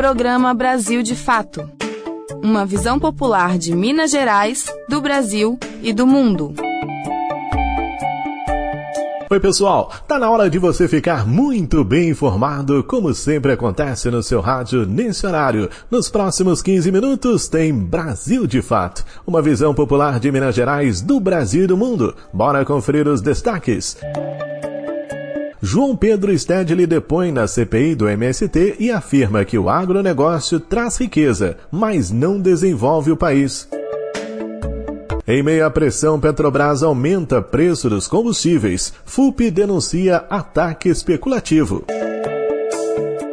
Programa Brasil de Fato. Uma visão popular de Minas Gerais, do Brasil e do mundo. Oi, pessoal! Tá na hora de você ficar muito bem informado, como sempre acontece no seu rádio nesse horário. Nos próximos 15 minutos tem Brasil de Fato, uma visão popular de Minas Gerais, do Brasil e do mundo. Bora conferir os destaques. João Pedro Stedley depõe na CPI do MST e afirma que o agronegócio traz riqueza, mas não desenvolve o país. Em meio à pressão, Petrobras aumenta preço dos combustíveis. FUP denuncia ataque especulativo.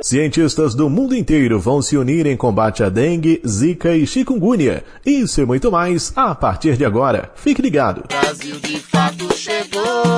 Cientistas do mundo inteiro vão se unir em combate à dengue, zika e chikungunya. Isso e muito mais a partir de agora. Fique ligado. Brasil de fato chegou.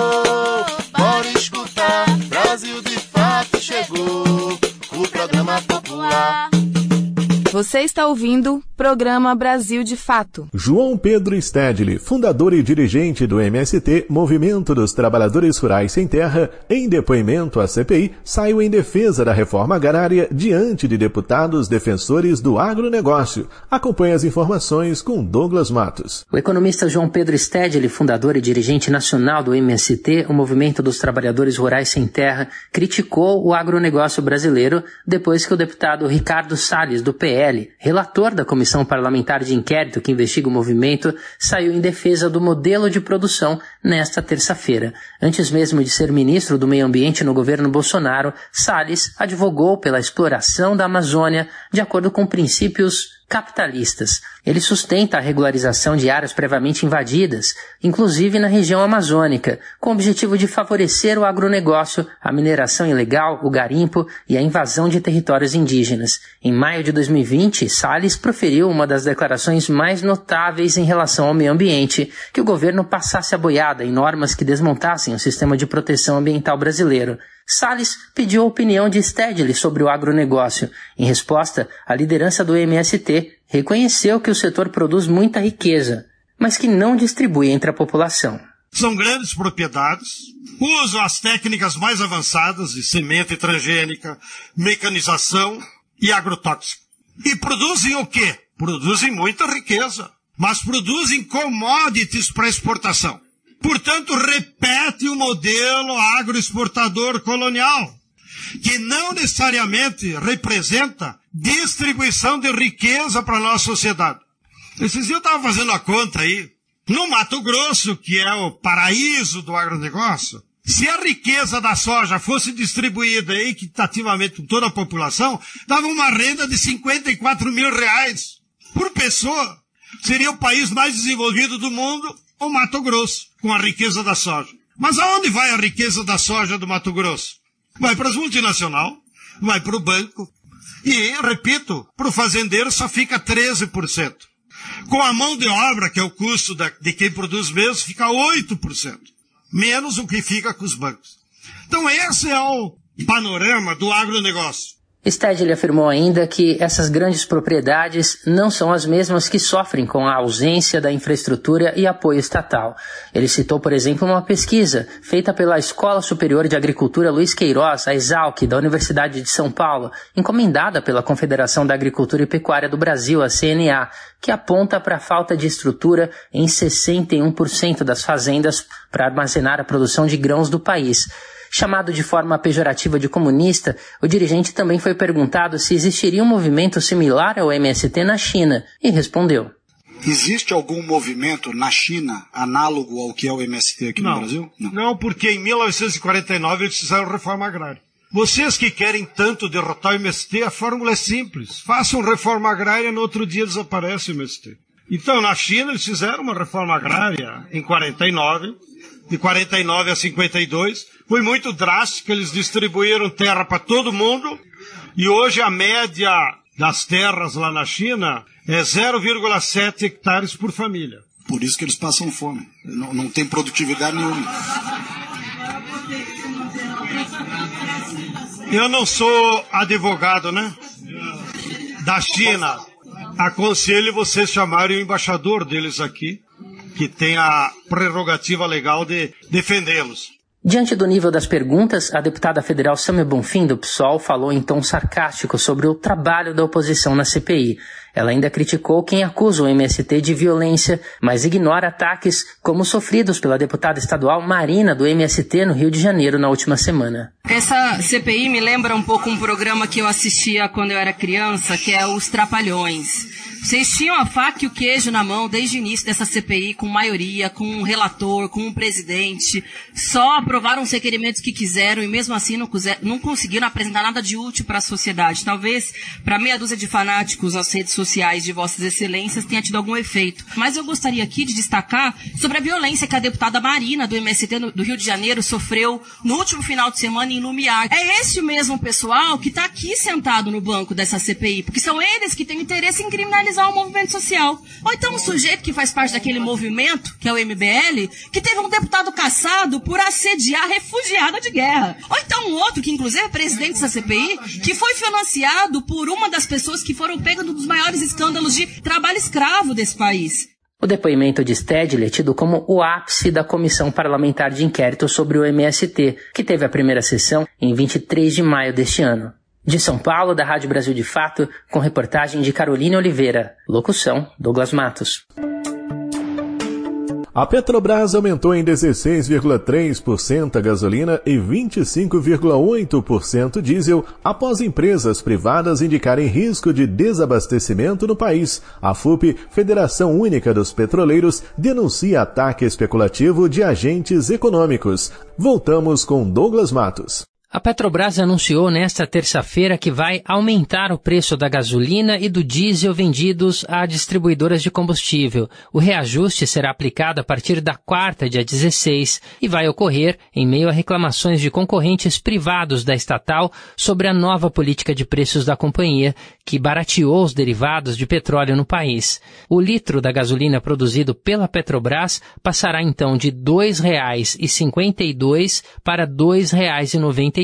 Você está ouvindo Programa Brasil de Fato. João Pedro Stedley, fundador e dirigente do MST, Movimento dos Trabalhadores Rurais Sem Terra, em depoimento à CPI, saiu em defesa da reforma agrária diante de deputados defensores do agronegócio. Acompanhe as informações com Douglas Matos. O economista João Pedro Stedley, fundador e dirigente nacional do MST, o Movimento dos Trabalhadores Rurais Sem Terra, criticou o agronegócio brasileiro depois que o deputado Ricardo Salles, do PL, Relator da Comissão Parlamentar de Inquérito que investiga o movimento, saiu em defesa do modelo de produção nesta terça-feira. Antes mesmo de ser ministro do Meio Ambiente no governo Bolsonaro, Salles advogou pela exploração da Amazônia de acordo com princípios capitalistas. Ele sustenta a regularização de áreas previamente invadidas, inclusive na região amazônica, com o objetivo de favorecer o agronegócio, a mineração ilegal, o garimpo e a invasão de territórios indígenas. Em maio de 2020, Salles proferiu uma das declarações mais notáveis em relação ao meio ambiente, que o governo passasse a boiada em normas que desmontassem o sistema de proteção ambiental brasileiro. Salles pediu a opinião de Stedley sobre o agronegócio. Em resposta, a liderança do MST reconheceu que o setor produz muita riqueza, mas que não distribui entre a população. São grandes propriedades, usam as técnicas mais avançadas de semente transgênica, mecanização e agrotóxico. E produzem o quê? Produzem muita riqueza, mas produzem commodities para exportação. Portanto, repete o modelo agroexportador colonial, que não necessariamente representa distribuição de riqueza para a nossa sociedade. Esses dias eu estava fazendo a conta aí. No Mato Grosso, que é o paraíso do agronegócio, se a riqueza da soja fosse distribuída equitativamente por toda a população, dava uma renda de 54 mil reais por pessoa. Seria o país mais desenvolvido do mundo o Mato Grosso, com a riqueza da soja. Mas aonde vai a riqueza da soja do Mato Grosso? Vai para as multinacionais, vai para o banco. E, repito, para o fazendeiro só fica 13%. Com a mão de obra, que é o custo da, de quem produz mesmo, fica 8%. Menos o que fica com os bancos. Então esse é o panorama do agronegócio. Stedley afirmou ainda que essas grandes propriedades não são as mesmas que sofrem com a ausência da infraestrutura e apoio estatal. Ele citou, por exemplo, uma pesquisa feita pela Escola Superior de Agricultura Luiz Queiroz, a Exalc, da Universidade de São Paulo, encomendada pela Confederação da Agricultura e Pecuária do Brasil, a CNA, que aponta para a falta de estrutura em 61% das fazendas para armazenar a produção de grãos do país. Chamado de forma pejorativa de comunista, o dirigente também foi perguntado se existiria um movimento similar ao MST na China e respondeu: Existe algum movimento na China análogo ao que é o MST aqui não, no Brasil? Não. não, porque em 1949 eles fizeram reforma agrária. Vocês que querem tanto derrotar o MST, a fórmula é simples. Façam reforma agrária, no outro dia desaparece o MST. Então, na China, eles fizeram uma reforma agrária em 49, de 49 a 52. Foi muito drástico, eles distribuíram terra para todo mundo e hoje a média das terras lá na China é 0,7 hectares por família. Por isso que eles passam fome. Não, não tem produtividade nenhuma. Eu não sou advogado, né? Da China. Aconselho vocês chamarem o embaixador deles aqui que tem a prerrogativa legal de defendê-los. Diante do nível das perguntas, a deputada federal Samia Bonfim, do PSOL, falou em tom sarcástico sobre o trabalho da oposição na CPI. Ela ainda criticou quem acusa o MST de violência, mas ignora ataques como sofridos pela deputada estadual Marina, do MST, no Rio de Janeiro, na última semana. Essa CPI me lembra um pouco um programa que eu assistia quando eu era criança, que é Os Trapalhões. Vocês tinham a faca e o queijo na mão desde o início dessa CPI, com maioria, com um relator, com um presidente. Só aprovaram os requerimentos que quiseram e mesmo assim não, não conseguiram apresentar nada de útil para a sociedade. Talvez para meia dúzia de fanáticos nas redes sociais de Vossas Excelências tenha tido algum efeito. Mas eu gostaria aqui de destacar sobre a violência que a deputada Marina do MST do Rio de Janeiro sofreu no último final de semana em Lumiar. É esse o mesmo pessoal que está aqui sentado no banco dessa CPI, porque são eles que têm interesse em criminalizar o um movimento social. Ou então um sujeito que faz parte daquele movimento, que é o MBL, que teve um deputado caçado por assediar refugiada de guerra. Ou então um outro, que inclusive é presidente da CPI, que foi financiado por uma das pessoas que foram pegas num dos maiores escândalos de trabalho escravo desse país. O depoimento de Stedley é tido como o ápice da Comissão Parlamentar de Inquérito sobre o MST, que teve a primeira sessão em 23 de maio deste ano. De São Paulo, da Rádio Brasil de Fato, com reportagem de Carolina Oliveira. Locução: Douglas Matos. A Petrobras aumentou em 16,3% a gasolina e 25,8% diesel após empresas privadas indicarem risco de desabastecimento no país. A FUP, Federação Única dos Petroleiros, denuncia ataque especulativo de agentes econômicos. Voltamos com Douglas Matos. A Petrobras anunciou nesta terça-feira que vai aumentar o preço da gasolina e do diesel vendidos a distribuidoras de combustível. O reajuste será aplicado a partir da quarta, dia 16, e vai ocorrer em meio a reclamações de concorrentes privados da estatal sobre a nova política de preços da companhia, que barateou os derivados de petróleo no país. O litro da gasolina produzido pela Petrobras passará então de R$ 2,52 para R$ 2,90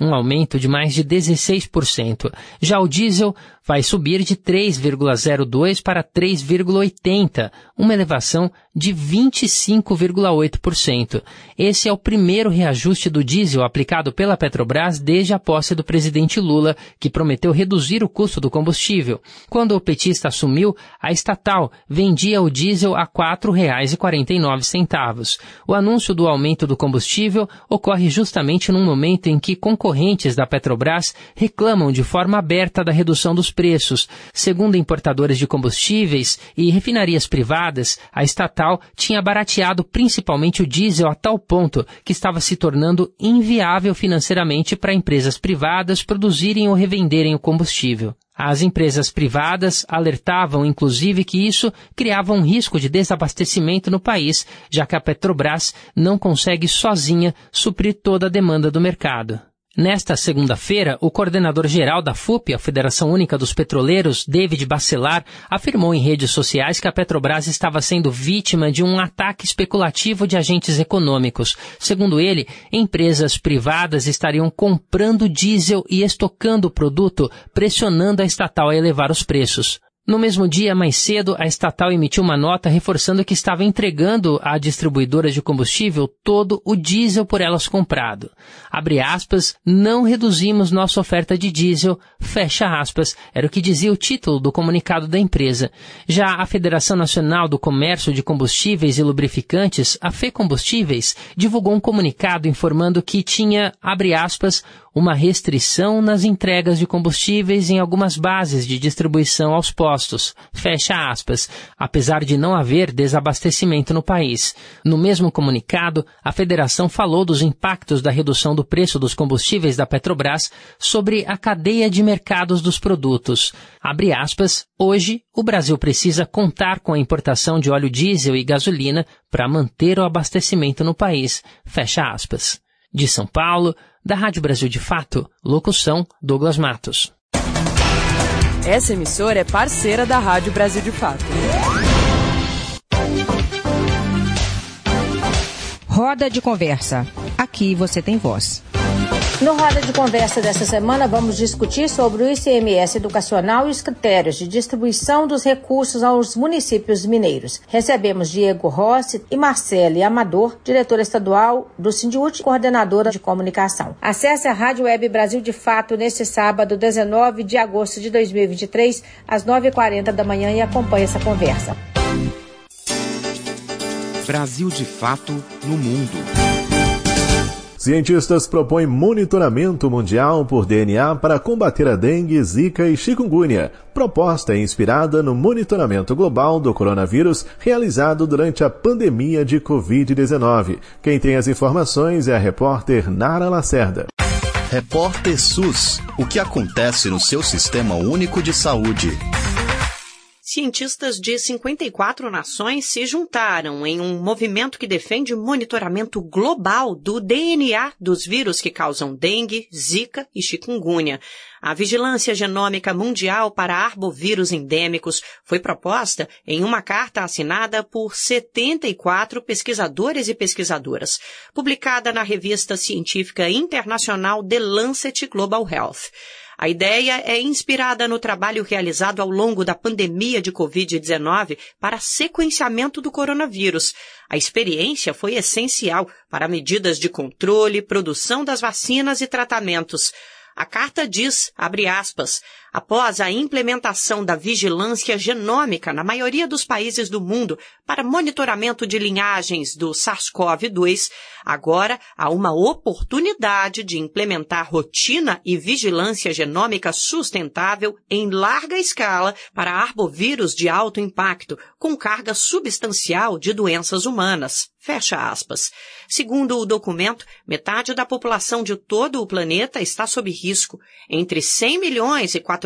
um aumento de mais de 16%. Já o diesel vai subir de 3,02 para 3,80, uma elevação de 25,8%. Esse é o primeiro reajuste do diesel aplicado pela Petrobras desde a posse do presidente Lula, que prometeu reduzir o custo do combustível. Quando o petista assumiu, a estatal vendia o diesel a R$ 4,49. O anúncio do aumento do combustível ocorre justamente num momento em que concorrentes da Petrobras reclamam de forma aberta da redução dos preços. Segundo importadores de combustíveis e refinarias privadas, a estatal tinha barateado principalmente o diesel a tal ponto que estava se tornando inviável financeiramente para empresas privadas produzirem ou revenderem o combustível. As empresas privadas alertavam, inclusive, que isso criava um risco de desabastecimento no país, já que a Petrobras não consegue sozinha suprir toda a demanda do mercado. Nesta segunda-feira, o coordenador-geral da FUP, a Federação Única dos Petroleiros, David Bacelar, afirmou em redes sociais que a Petrobras estava sendo vítima de um ataque especulativo de agentes econômicos. Segundo ele, empresas privadas estariam comprando diesel e estocando o produto, pressionando a estatal a elevar os preços. No mesmo dia, mais cedo, a estatal emitiu uma nota reforçando que estava entregando à distribuidora de combustível todo o diesel por elas comprado. Abre aspas, não reduzimos nossa oferta de diesel, fecha aspas, era o que dizia o título do comunicado da empresa. Já a Federação Nacional do Comércio de Combustíveis e Lubrificantes, a FECombustíveis, divulgou um comunicado informando que tinha, abre aspas, uma restrição nas entregas de combustíveis em algumas bases de distribuição aos postos. Fecha aspas. Apesar de não haver desabastecimento no país. No mesmo comunicado, a federação falou dos impactos da redução do preço dos combustíveis da Petrobras sobre a cadeia de mercados dos produtos. Abre aspas. Hoje, o Brasil precisa contar com a importação de óleo diesel e gasolina para manter o abastecimento no país. Fecha aspas. De São Paulo, da Rádio Brasil de Fato, locução Douglas Matos. Essa emissora é parceira da Rádio Brasil de Fato. Roda de conversa. Aqui você tem voz. No Roda de Conversa dessa semana, vamos discutir sobre o ICMS educacional e os critérios de distribuição dos recursos aos municípios mineiros. Recebemos Diego Rossi e Marcele Amador, diretora estadual do Sindiúti e coordenadora de comunicação. Acesse a Rádio Web Brasil de Fato neste sábado, 19 de agosto de 2023, às 9h40 da manhã e acompanhe essa conversa. Brasil de Fato no Mundo. Cientistas propõem monitoramento mundial por DNA para combater a dengue, zika e chikungunya. Proposta inspirada no monitoramento global do coronavírus realizado durante a pandemia de Covid-19. Quem tem as informações é a repórter Nara Lacerda. Repórter SUS. O que acontece no seu sistema único de saúde? Cientistas de 54 nações se juntaram em um movimento que defende monitoramento global do DNA dos vírus que causam dengue, zika e chikungunya. A Vigilância Genômica Mundial para Arbovírus Endêmicos foi proposta em uma carta assinada por 74 pesquisadores e pesquisadoras, publicada na revista científica internacional The Lancet Global Health. A ideia é inspirada no trabalho realizado ao longo da pandemia de Covid-19 para sequenciamento do coronavírus. A experiência foi essencial para medidas de controle, produção das vacinas e tratamentos. A carta diz, abre aspas, após a implementação da vigilância genômica na maioria dos países do mundo para monitoramento de linhagens do SARS-CoV-2, agora há uma oportunidade de implementar rotina e vigilância genômica sustentável em larga escala para arbovírus de alto impacto, com carga substancial de doenças humanas. Fecha aspas. Segundo o documento, metade da população de todo o planeta está sob risco. Entre 100 milhões e 400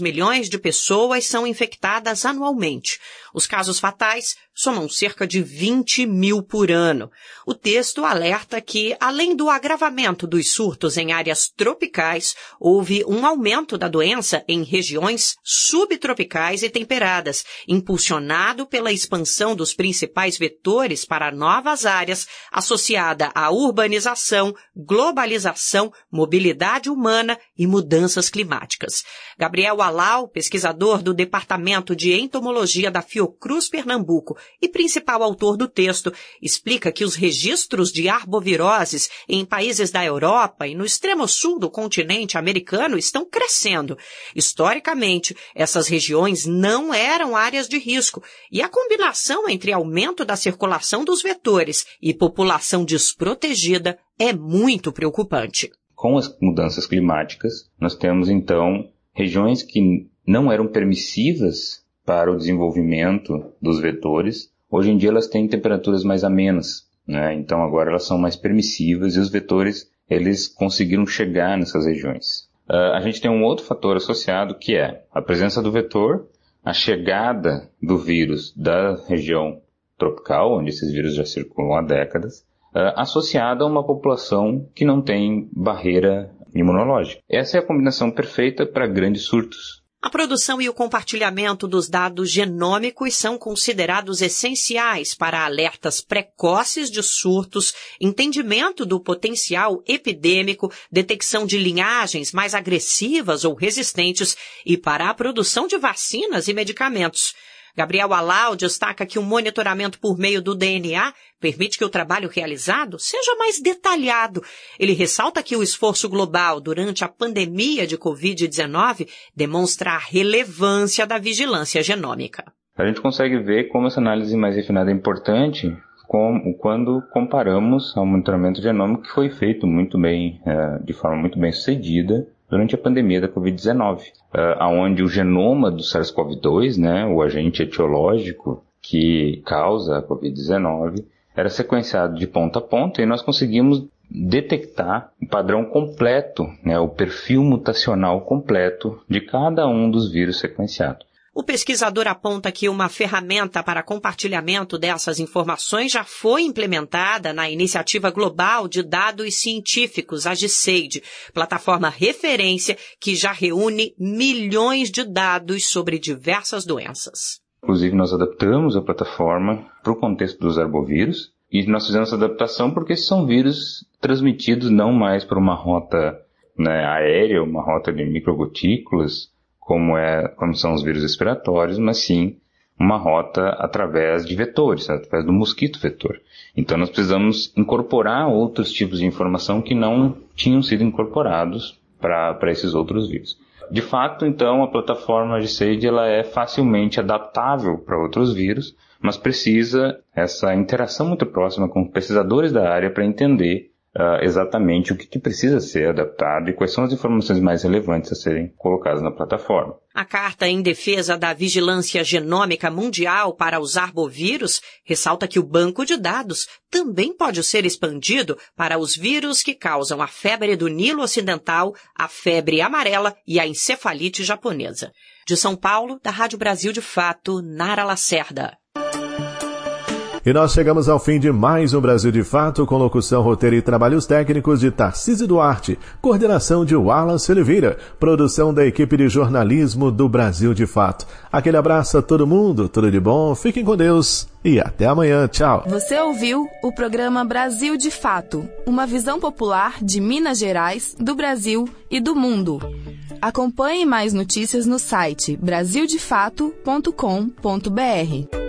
milhões de pessoas são infectadas anualmente. Os casos fatais somam cerca de 20 mil por ano. O texto alerta que, além do agravamento dos surtos em áreas tropicais, houve um aumento da doença em regiões subtropicais e temperadas, impulsionado pela expansão dos principais vetores para novas áreas, associada à urbanização, globalização, mobilidade humana e mudanças climáticas. Gabriel Alau, pesquisador do Departamento de Entomologia da Fiocruz Pernambuco e principal autor do texto, explica que os registros de arboviroses em países da Europa e no extremo sul do continente americano estão crescendo. Historicamente, essas regiões não eram áreas de risco e a combinação entre aumento da circulação dos vetores e população desprotegida é muito preocupante. Com as mudanças climáticas, nós temos então regiões que não eram permissivas para o desenvolvimento dos vetores, hoje em dia elas têm temperaturas mais amenas, né? Então agora elas são mais permissivas e os vetores eles conseguiram chegar nessas regiões. Uh, a gente tem um outro fator associado que é a presença do vetor, a chegada do vírus da região tropical, onde esses vírus já circulam há décadas, uh, associada a uma população que não tem barreira imunológica. Essa é a combinação perfeita para grandes surtos. A produção e o compartilhamento dos dados genômicos são considerados essenciais para alertas precoces de surtos, entendimento do potencial epidêmico, detecção de linhagens mais agressivas ou resistentes e para a produção de vacinas e medicamentos. Gabriel Alau destaca que o monitoramento por meio do DNA permite que o trabalho realizado seja mais detalhado. Ele ressalta que o esforço global durante a pandemia de Covid-19 demonstra a relevância da vigilância genômica. A gente consegue ver como essa análise mais refinada é importante quando comparamos ao monitoramento genômico que foi feito muito bem, é, de forma muito bem sucedida durante a pandemia da Covid-19, uh, onde o genoma do SARS-CoV-2, né, o agente etiológico que causa a Covid-19, era sequenciado de ponta a ponta e nós conseguimos detectar o padrão completo, né, o perfil mutacional completo de cada um dos vírus sequenciados. O pesquisador aponta que uma ferramenta para compartilhamento dessas informações já foi implementada na Iniciativa Global de Dados Científicos, a GISAID, plataforma referência que já reúne milhões de dados sobre diversas doenças. Inclusive, nós adaptamos a plataforma para o contexto dos arbovírus, E nós fizemos essa adaptação porque são vírus transmitidos não mais por uma rota né, aérea, uma rota de microgotículas, como, é, como são os vírus respiratórios, mas sim uma rota através de vetores, através do mosquito vetor. Então nós precisamos incorporar outros tipos de informação que não tinham sido incorporados para esses outros vírus. De fato, então, a plataforma de SAGE ela é facilmente adaptável para outros vírus, mas precisa essa interação muito próxima com pesquisadores da área para entender uh, exatamente o que, que, precisa ser adaptado e quais são as informações mais relevantes a serem colocadas na plataforma. A Carta em Defesa da Vigilância Genômica Mundial para os Arbovírus ressalta que o banco de dados também pode ser expandido para os vírus que causam a febre do Nilo Ocidental, a febre amarela e a encefalite japonesa. De São Paulo, da Rádio Brasil de Fato, Nara Lacerda. E nós chegamos ao fim de mais um Brasil de Fato, com locução, roteiro e trabalhos técnicos de Tarcísio Duarte, coordenação de Wallace Oliveira, produção da equipe de jornalismo do Brasil de Fato. Aquele abraço a todo mundo, tudo de bom, fiquem com Deus e até amanhã. Tchau. Você ouviu o programa Brasil de Fato, uma visão popular de Minas Gerais, do Brasil e do mundo. Acompanhe mais notícias no site brasildefato.com.br.